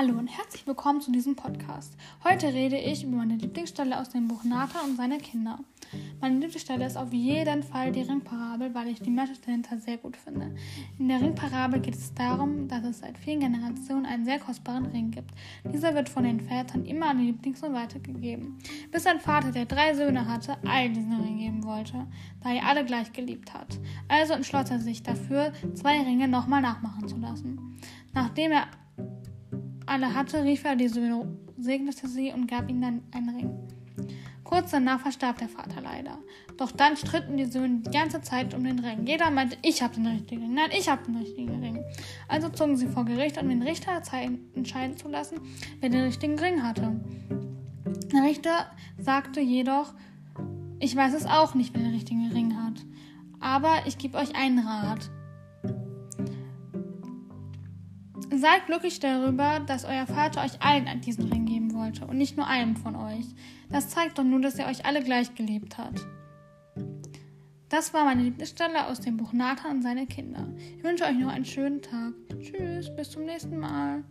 Hallo und herzlich willkommen zu diesem Podcast. Heute rede ich über meine Lieblingsstelle aus dem Buch Nathan und seine Kinder. Meine Lieblingsstelle ist auf jeden Fall die Ringparabel, weil ich die Message dahinter sehr gut finde. In der Ringparabel geht es darum, dass es seit vielen Generationen einen sehr kostbaren Ring gibt. Dieser wird von den Vätern immer an den Lieblingssohn weitergegeben. Bis ein Vater, der drei Söhne hatte, allen diesen Ring geben wollte, da er alle gleich geliebt hat. Also entschloss er sich dafür, zwei Ringe nochmal nachmachen zu lassen. Nachdem er alle hatte, rief er die Söhne, segnete sie und gab ihnen dann einen Ring. Kurz danach verstarb der Vater leider. Doch dann stritten die Söhne die ganze Zeit um den Ring. Jeder meinte, ich habe den richtigen Ring. Nein, ich habe den richtigen Ring. Also zogen sie vor Gericht, um den Richter entscheiden zu lassen, wer den richtigen Ring hatte. Der Richter sagte jedoch, ich weiß es auch nicht, wer den richtigen Ring hat. Aber ich gebe euch einen Rat. Seid glücklich darüber, dass euer Vater euch allen diesen Ring geben wollte und nicht nur einem von euch. Das zeigt doch nur, dass er euch alle gleich geliebt hat. Das war meine Lieblingsstelle aus dem Buch Nathan und seine Kinder. Ich wünsche euch noch einen schönen Tag. Tschüss, bis zum nächsten Mal.